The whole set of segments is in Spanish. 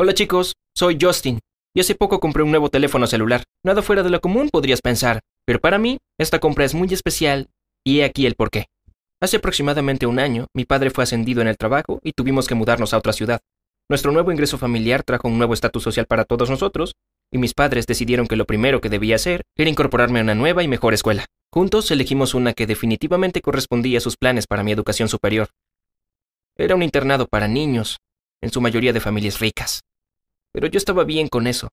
Hola chicos, soy Justin, y hace poco compré un nuevo teléfono celular. Nada fuera de lo común podrías pensar, pero para mí esta compra es muy especial, y he aquí el porqué. Hace aproximadamente un año, mi padre fue ascendido en el trabajo y tuvimos que mudarnos a otra ciudad. Nuestro nuevo ingreso familiar trajo un nuevo estatus social para todos nosotros, y mis padres decidieron que lo primero que debía hacer era incorporarme a una nueva y mejor escuela. Juntos elegimos una que definitivamente correspondía a sus planes para mi educación superior. Era un internado para niños, en su mayoría de familias ricas. Pero yo estaba bien con eso.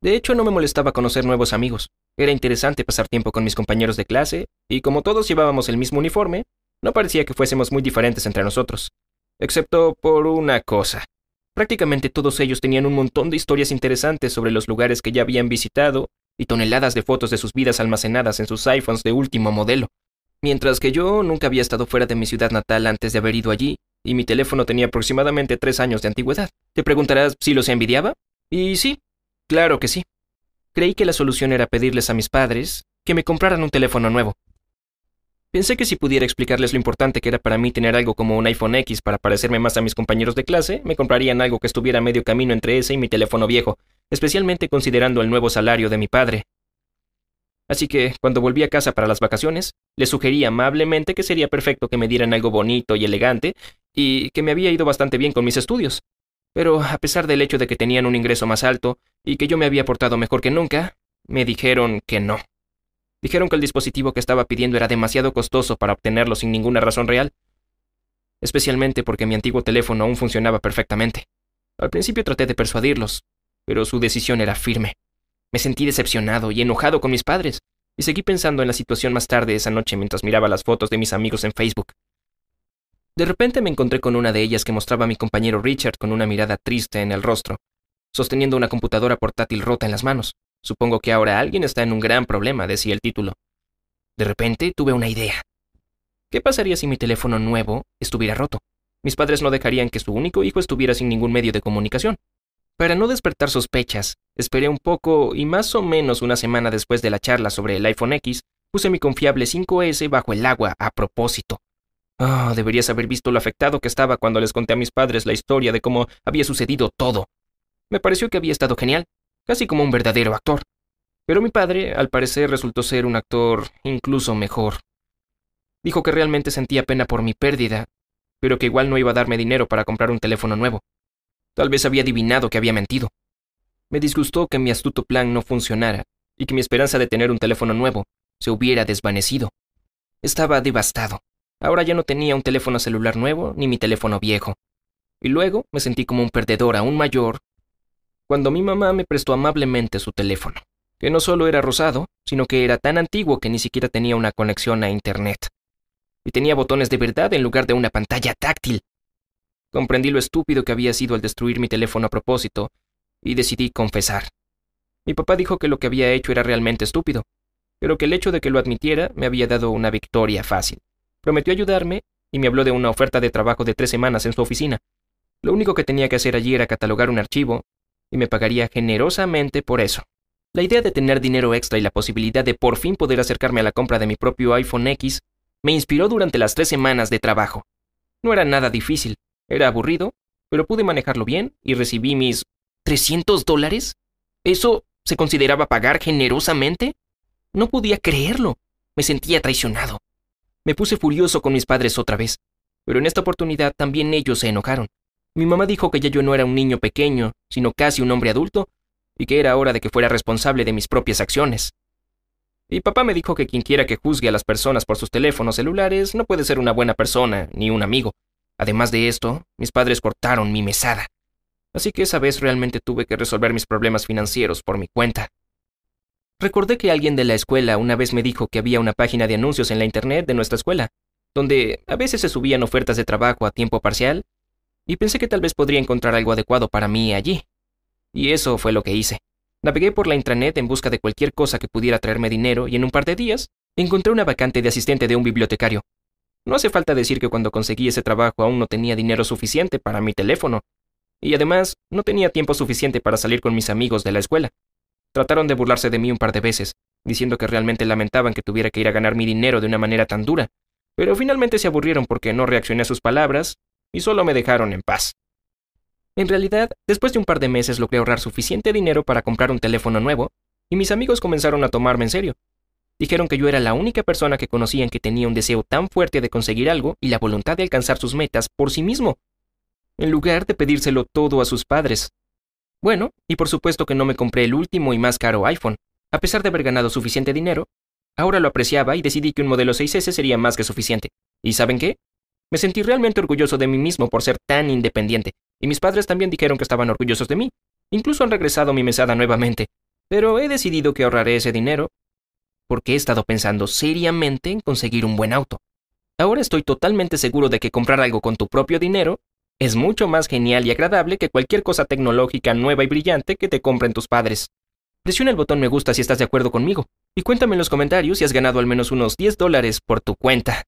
De hecho, no me molestaba conocer nuevos amigos. Era interesante pasar tiempo con mis compañeros de clase, y como todos llevábamos el mismo uniforme, no parecía que fuésemos muy diferentes entre nosotros. Excepto por una cosa. Prácticamente todos ellos tenían un montón de historias interesantes sobre los lugares que ya habían visitado y toneladas de fotos de sus vidas almacenadas en sus iPhones de último modelo. Mientras que yo nunca había estado fuera de mi ciudad natal antes de haber ido allí, y mi teléfono tenía aproximadamente tres años de antigüedad. ¿Te preguntarás si los envidiaba? Y sí, claro que sí. Creí que la solución era pedirles a mis padres que me compraran un teléfono nuevo. Pensé que si pudiera explicarles lo importante que era para mí tener algo como un iPhone X para parecerme más a mis compañeros de clase, me comprarían algo que estuviera medio camino entre ese y mi teléfono viejo, especialmente considerando el nuevo salario de mi padre. Así que, cuando volví a casa para las vacaciones, les sugerí amablemente que sería perfecto que me dieran algo bonito y elegante, y que me había ido bastante bien con mis estudios. Pero, a pesar del hecho de que tenían un ingreso más alto y que yo me había portado mejor que nunca, me dijeron que no. Dijeron que el dispositivo que estaba pidiendo era demasiado costoso para obtenerlo sin ninguna razón real, especialmente porque mi antiguo teléfono aún funcionaba perfectamente. Al principio traté de persuadirlos, pero su decisión era firme. Me sentí decepcionado y enojado con mis padres, y seguí pensando en la situación más tarde esa noche mientras miraba las fotos de mis amigos en Facebook. De repente me encontré con una de ellas que mostraba a mi compañero Richard con una mirada triste en el rostro, sosteniendo una computadora portátil rota en las manos. Supongo que ahora alguien está en un gran problema, decía el título. De repente tuve una idea. ¿Qué pasaría si mi teléfono nuevo estuviera roto? Mis padres no dejarían que su único hijo estuviera sin ningún medio de comunicación. Para no despertar sospechas, esperé un poco y más o menos una semana después de la charla sobre el iPhone X, puse mi confiable 5S bajo el agua a propósito. Oh, deberías haber visto lo afectado que estaba cuando les conté a mis padres la historia de cómo había sucedido todo. Me pareció que había estado genial, casi como un verdadero actor. Pero mi padre, al parecer, resultó ser un actor incluso mejor. Dijo que realmente sentía pena por mi pérdida, pero que igual no iba a darme dinero para comprar un teléfono nuevo. Tal vez había adivinado que había mentido. Me disgustó que mi astuto plan no funcionara y que mi esperanza de tener un teléfono nuevo se hubiera desvanecido. Estaba devastado. Ahora ya no tenía un teléfono celular nuevo ni mi teléfono viejo. Y luego me sentí como un perdedor aún mayor cuando mi mamá me prestó amablemente su teléfono, que no solo era rosado, sino que era tan antiguo que ni siquiera tenía una conexión a Internet. Y tenía botones de verdad en lugar de una pantalla táctil. Comprendí lo estúpido que había sido al destruir mi teléfono a propósito, y decidí confesar. Mi papá dijo que lo que había hecho era realmente estúpido, pero que el hecho de que lo admitiera me había dado una victoria fácil. Prometió ayudarme y me habló de una oferta de trabajo de tres semanas en su oficina. Lo único que tenía que hacer allí era catalogar un archivo y me pagaría generosamente por eso. La idea de tener dinero extra y la posibilidad de por fin poder acercarme a la compra de mi propio iPhone X me inspiró durante las tres semanas de trabajo. No era nada difícil, era aburrido, pero pude manejarlo bien y recibí mis ¿300 dólares? ¿Eso se consideraba pagar generosamente? No podía creerlo. Me sentía traicionado. Me puse furioso con mis padres otra vez, pero en esta oportunidad también ellos se enojaron. Mi mamá dijo que ya yo no era un niño pequeño, sino casi un hombre adulto, y que era hora de que fuera responsable de mis propias acciones. Y papá me dijo que quien quiera que juzgue a las personas por sus teléfonos celulares no puede ser una buena persona ni un amigo. Además de esto, mis padres cortaron mi mesada. Así que esa vez realmente tuve que resolver mis problemas financieros por mi cuenta. Recordé que alguien de la escuela una vez me dijo que había una página de anuncios en la internet de nuestra escuela, donde a veces se subían ofertas de trabajo a tiempo parcial y pensé que tal vez podría encontrar algo adecuado para mí allí. Y eso fue lo que hice. Navegué por la intranet en busca de cualquier cosa que pudiera traerme dinero y en un par de días encontré una vacante de asistente de un bibliotecario. No hace falta decir que cuando conseguí ese trabajo aún no tenía dinero suficiente para mi teléfono. Y además, no tenía tiempo suficiente para salir con mis amigos de la escuela. Trataron de burlarse de mí un par de veces, diciendo que realmente lamentaban que tuviera que ir a ganar mi dinero de una manera tan dura, pero finalmente se aburrieron porque no reaccioné a sus palabras y solo me dejaron en paz. En realidad, después de un par de meses logré ahorrar suficiente dinero para comprar un teléfono nuevo, y mis amigos comenzaron a tomarme en serio. Dijeron que yo era la única persona que conocían que tenía un deseo tan fuerte de conseguir algo y la voluntad de alcanzar sus metas por sí mismo, en lugar de pedírselo todo a sus padres. Bueno, y por supuesto que no me compré el último y más caro iPhone. A pesar de haber ganado suficiente dinero, ahora lo apreciaba y decidí que un modelo 6S sería más que suficiente. ¿Y saben qué? Me sentí realmente orgulloso de mí mismo por ser tan independiente, y mis padres también dijeron que estaban orgullosos de mí. Incluso han regresado a mi mesada nuevamente. Pero he decidido que ahorraré ese dinero porque he estado pensando seriamente en conseguir un buen auto. Ahora estoy totalmente seguro de que comprar algo con tu propio dinero es mucho más genial y agradable que cualquier cosa tecnológica nueva y brillante que te compren tus padres. Presiona el botón me gusta si estás de acuerdo conmigo, y cuéntame en los comentarios si has ganado al menos unos 10 dólares por tu cuenta.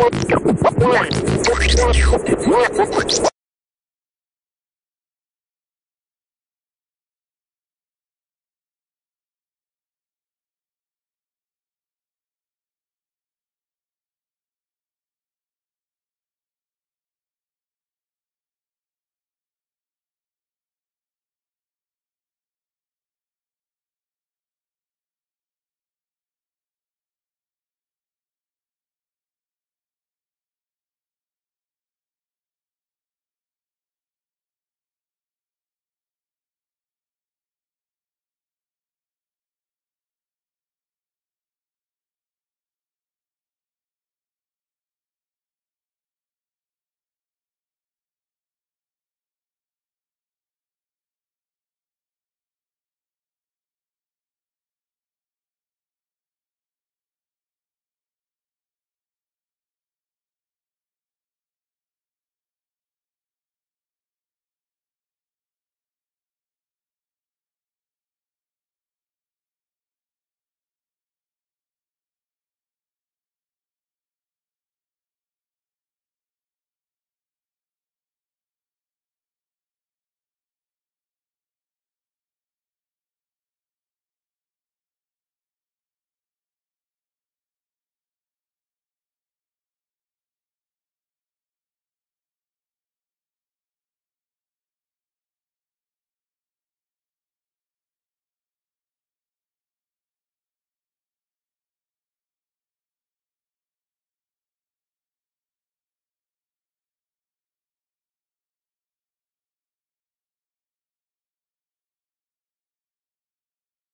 What?